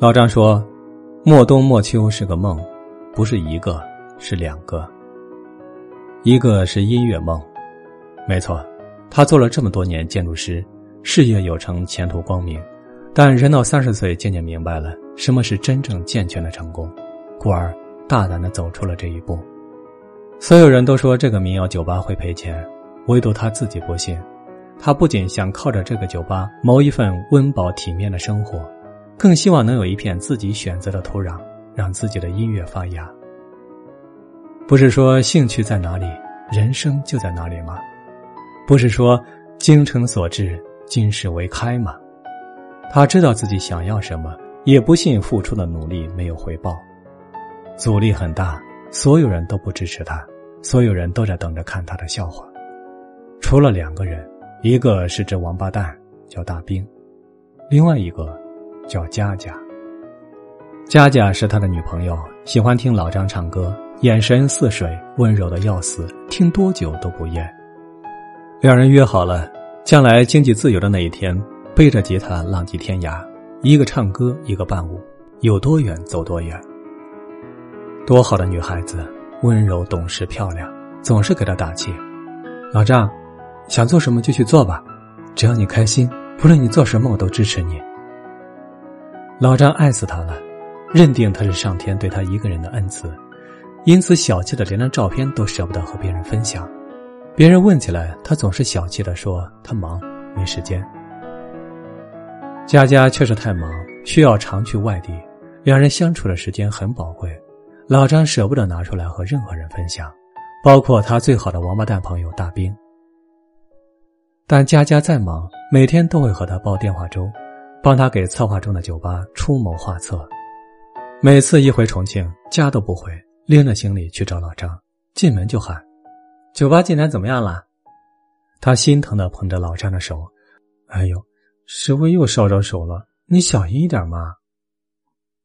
老张说：“莫冬莫秋是个梦，不是一个，是两个。一个是音乐梦，没错，他做了这么多年建筑师，事业有成，前途光明。但人到三十岁，渐渐明白了什么是真正健全的成功，故而大胆的走出了这一步。所有人都说这个民谣酒吧会赔钱，唯独他自己不信。他不仅想靠着这个酒吧谋一份温饱体面的生活。”更希望能有一片自己选择的土壤，让自己的音乐发芽。不是说兴趣在哪里，人生就在哪里吗？不是说精诚所至，金石为开吗？他知道自己想要什么，也不信付出的努力没有回报。阻力很大，所有人都不支持他，所有人都在等着看他的笑话。除了两个人，一个是这王八蛋叫大兵，另外一个。叫佳佳。佳佳是他的女朋友，喜欢听老张唱歌，眼神似水，温柔的要死，听多久都不厌。两人约好了，将来经济自由的那一天，背着吉他浪迹天涯，一个唱歌，一个伴舞，有多远走多远。多好的女孩子，温柔懂事漂亮，总是给他打气。老张，想做什么就去做吧，只要你开心，不论你做什么，我都支持你。老张爱死他了，认定他是上天对他一个人的恩赐，因此小气的连张照片都舍不得和别人分享。别人问起来，他总是小气的说他忙没时间。佳佳确实太忙，需要常去外地，两人相处的时间很宝贵，老张舍不得拿出来和任何人分享，包括他最好的王八蛋朋友大兵。但佳佳再忙，每天都会和他煲电话粥。帮他给策划中的酒吧出谋划策，每次一回重庆，家都不回，拎着行李去找老张，进门就喊：“酒吧进展怎么样了？”他心疼的捧着老张的手：“哎呦，石灰又烧着手了，你小心一点嘛。”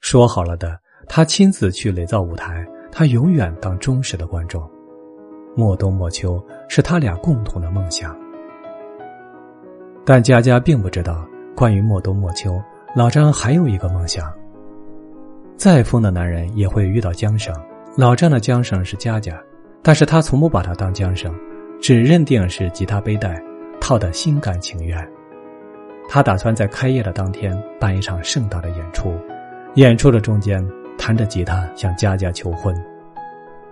说好了的，他亲自去垒造舞台，他永远当忠实的观众。莫冬莫秋是他俩共同的梦想，但佳佳并不知道。关于莫冬莫秋，老张还有一个梦想。再疯的男人也会遇到缰绳，老张的缰绳是佳佳，但是他从不把她当缰绳，只认定是吉他背带，套的心甘情愿。他打算在开业的当天办一场盛大的演出，演出的中间弹着吉他向佳佳求婚，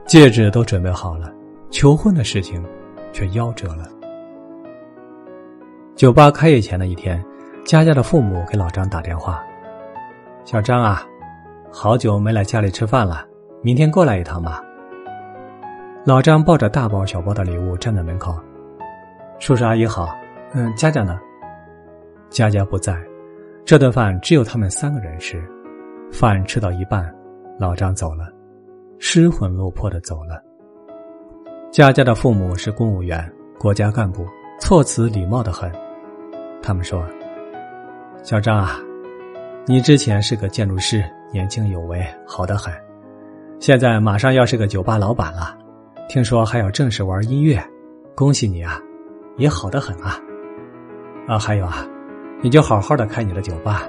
戒指都准备好了，求婚的事情却夭折了。酒吧开业前的一天。佳佳的父母给老张打电话：“小张啊，好久没来家里吃饭了，明天过来一趟吧。”老张抱着大包小包的礼物站在门口：“叔叔阿姨好，嗯，佳佳呢？”佳佳不在，这顿饭只有他们三个人吃。饭吃到一半，老张走了，失魂落魄的走了。佳佳的父母是公务员，国家干部，措辞礼貌的很。他们说。小张啊，你之前是个建筑师，年轻有为，好的很。现在马上要是个酒吧老板了，听说还要正式玩音乐，恭喜你啊，也好的很啊。啊，还有啊，你就好好的开你的酒吧，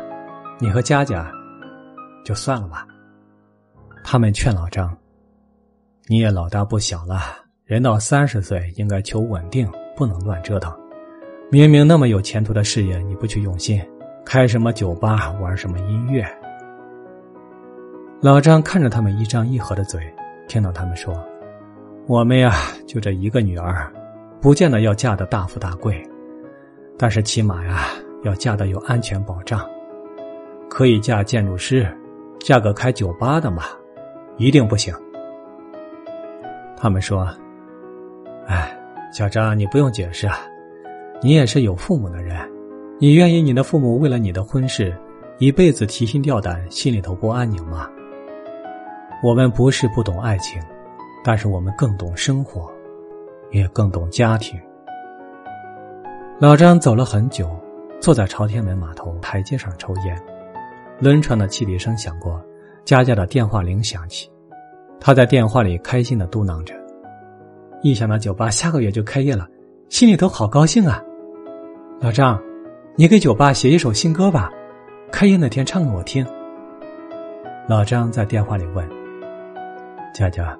你和佳佳就算了吧。他们劝老张，你也老大不小了，人到三十岁应该求稳定，不能乱折腾。明明那么有前途的事业，你不去用心。开什么酒吧，玩什么音乐？老张看着他们一张一合的嘴，听到他们说：“我们呀，就这一个女儿，不见得要嫁的大富大贵，但是起码呀，要嫁的有安全保障，可以嫁建筑师，嫁个开酒吧的嘛，一定不行。”他们说：“哎，小张，你不用解释啊，你也是有父母的人。”你愿意你的父母为了你的婚事，一辈子提心吊胆，心里头不安宁吗？我们不是不懂爱情，但是我们更懂生活，也更懂家庭。老张走了很久，坐在朝天门码头台阶上抽烟，轮船的汽笛声响过，佳佳的电话铃响起，他在电话里开心的嘟囔着：“一想到酒吧下个月就开业了，心里头好高兴啊！”老张。你给酒吧写一首新歌吧，开业那天唱给我听。老张在电话里问：“佳佳，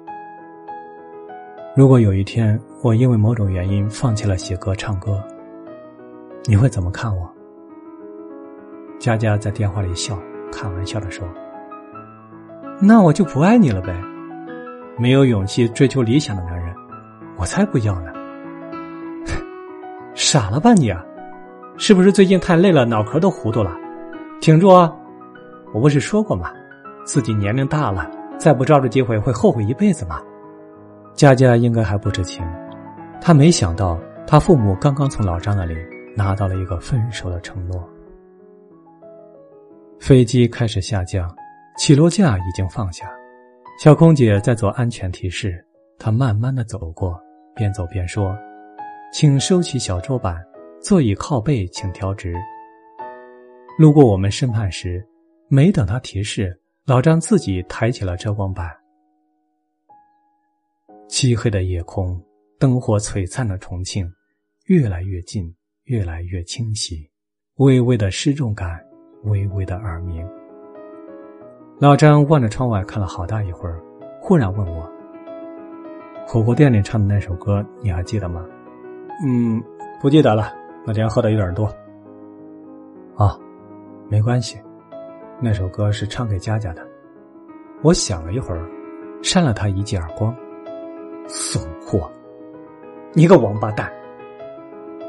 如果有一天我因为某种原因放弃了写歌唱歌，你会怎么看我？”佳佳在电话里笑，开玩笑的说：“那我就不爱你了呗。没有勇气追求理想的男人，我才不要呢。傻了吧你啊？是不是最近太累了，脑壳都糊涂了？挺住啊！我不是说过吗？自己年龄大了，再不抓住机会会后悔一辈子吗？”佳佳应该还不知情，她没想到，她父母刚刚从老张那里拿到了一个分手的承诺。飞机开始下降，起落架已经放下，小空姐在做安全提示。她慢慢的走过，边走边说：“请收起小桌板，座椅靠背请调直。”路过我们身畔时，没等他提示，老张自己抬起了遮光板。漆黑的夜空，灯火璀璨的重庆，越来越近，越来越清晰，微微的失重感。微微的耳鸣。老张望着窗外看了好大一会儿，忽然问我：“火锅店里唱的那首歌，你还记得吗？”“嗯，不记得了，那天喝的有点多。”“啊，没关系，那首歌是唱给佳佳的。”我想了一会儿，扇了他一记耳光：“怂货，你个王八蛋！”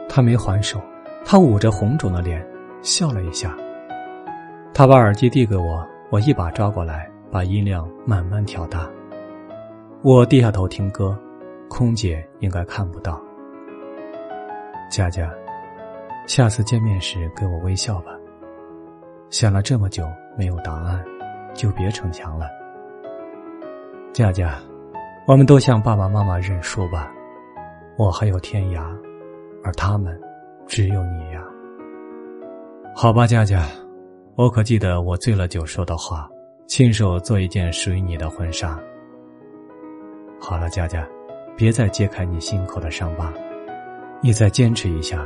他没还手，他捂着红肿的脸笑了一下。他把耳机递给我，我一把抓过来，把音量慢慢调大。我低下头听歌，空姐应该看不到。佳佳，下次见面时给我微笑吧。想了这么久没有答案，就别逞强了。佳佳，我们都向爸爸妈妈认输吧。我还有天涯，而他们只有你呀。好吧，佳佳。我可记得我醉了酒说的话，亲手做一件属于你的婚纱。好了，佳佳，别再揭开你心口的伤疤，你再坚持一下，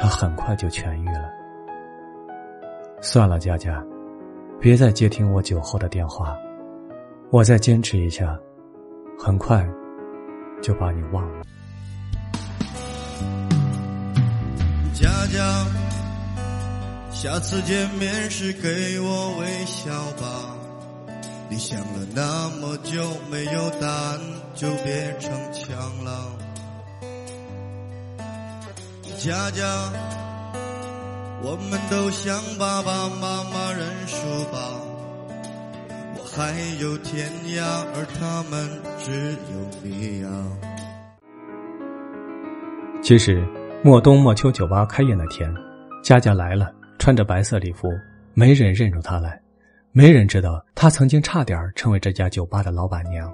他很快就痊愈了。算了，佳佳，别再接听我酒后的电话，我再坚持一下，很快就把你忘了。佳佳。下次见面时给我微笑吧。你想了那么久没有答案，就别逞强了。佳佳，我们都向爸爸妈妈认输吧。我还有天涯，而他们只有你呀。其实，莫冬莫秋酒吧开业那天，佳佳来了。穿着白色礼服，没人认出她来，没人知道她曾经差点成为这家酒吧的老板娘。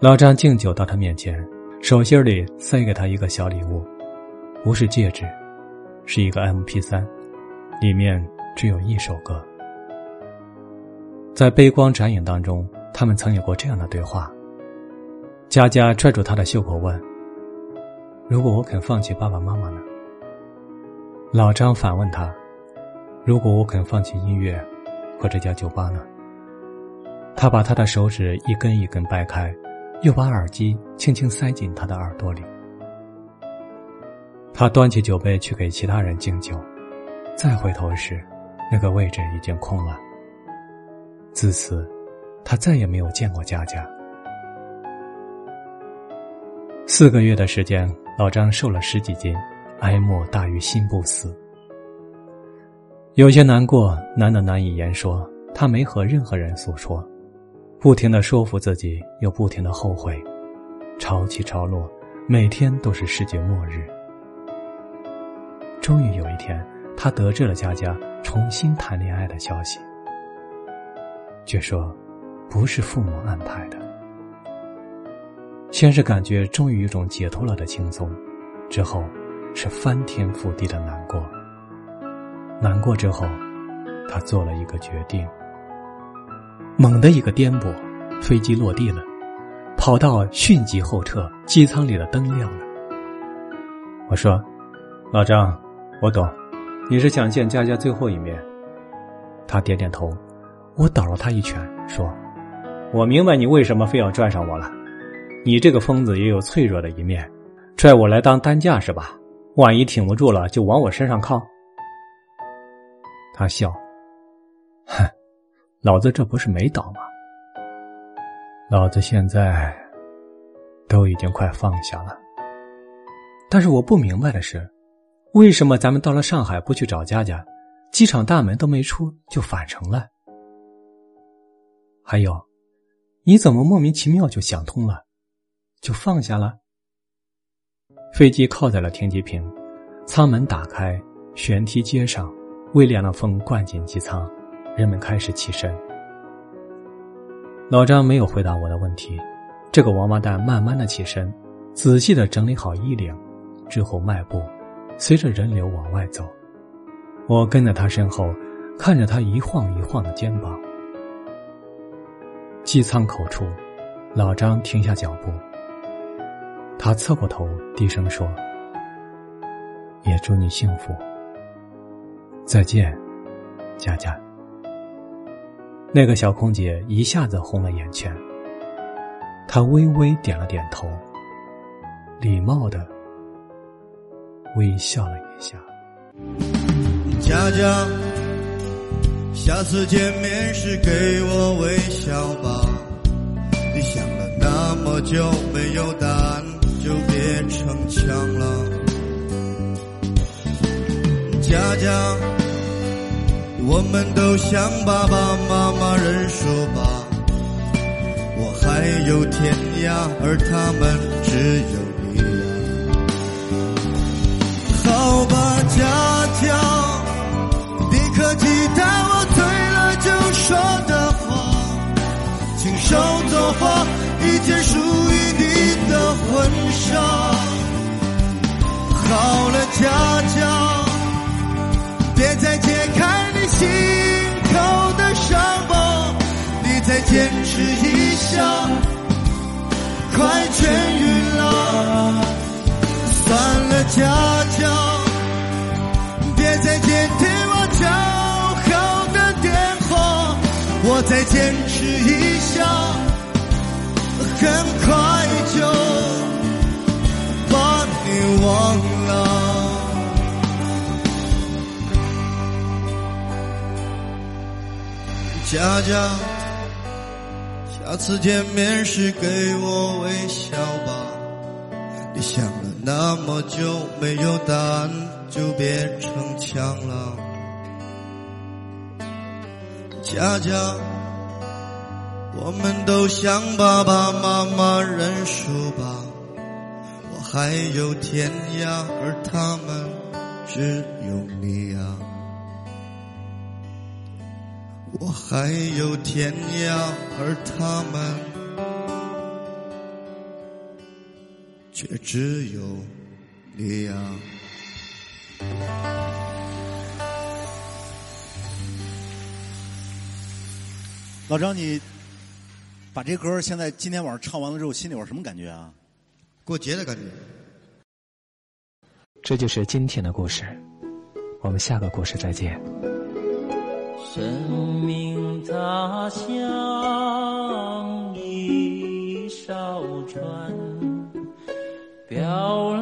老张敬酒到她面前，手心里塞给她一个小礼物，不是戒指，是一个 M P 三，里面只有一首歌。在悲光展影当中，他们曾有过这样的对话。佳佳拽住他的袖口问：“如果我肯放弃爸爸妈妈呢？”老张反问他：“如果我肯放弃音乐和这家酒吧呢？”他把他的手指一根一根掰开，又把耳机轻轻塞进他的耳朵里。他端起酒杯去给其他人敬酒，再回头时，那个位置已经空了。自此，他再也没有见过佳佳。四个月的时间，老张瘦了十几斤。哀莫大于心不死。有些难过，难的难以言说。他没和任何人诉说，不停的说服自己，又不停的后悔，潮起潮落，每天都是世界末日。终于有一天，他得知了佳佳重新谈恋爱的消息，却说不是父母安排的。先是感觉终于有种解脱了的轻松，之后。是翻天覆地的难过。难过之后，他做了一个决定。猛的一个颠簸，飞机落地了，跑道迅疾后撤，机舱里的灯亮了。我说：“老张，我懂，你是想见佳佳最后一面。”他点点头。我倒了他一拳，说：“我明白你为什么非要拽上我了。你这个疯子也有脆弱的一面，拽我来当担架是吧？万一挺不住了，就往我身上靠。”他笑：“哼，老子这不是没倒吗？老子现在都已经快放下了。但是我不明白的是，为什么咱们到了上海不去找佳佳，机场大门都没出就返程了？”还有，你怎么莫名其妙就想通了，就放下了？飞机靠在了停机坪，舱门打开，舷梯接上，微凉的风灌进机舱，人们开始起身。老张没有回答我的问题，这个王八蛋慢慢的起身，仔细的整理好衣领，之后迈步，随着人流往外走。我跟在他身后，看着他一晃一晃的肩膀。机舱口处，老张停下脚步。他侧过头，低声说：“也祝你幸福。再见，佳佳。”那个小空姐一下子红了眼圈。她微微点了点头，礼貌的微笑了一下。佳佳。下次见面时给我微笑吧。你想了那么久没有答案，就别逞强了。佳佳，我们都向爸爸妈妈认输吧。我还有天涯，而他们只有婚纱。好了，佳佳，别再揭开你心头的伤疤，你再坚持一下，快痊愈了。算了，佳佳，别再接听我叫好的电话。我再坚持一下，很快就忘了。佳佳，下次见面时给我微笑吧。你想了那么久没有答案，就别逞强了。佳佳，我们都向爸爸妈妈认输吧。还有天涯，而他们只有你啊。我还有天涯，而他们却只有你啊。老张，你把这歌现在今天晚上唱完了之后，心里边什么感觉啊？过节的感觉。这就是今天的故事，我们下个故事再见。生命它像一艘船，飘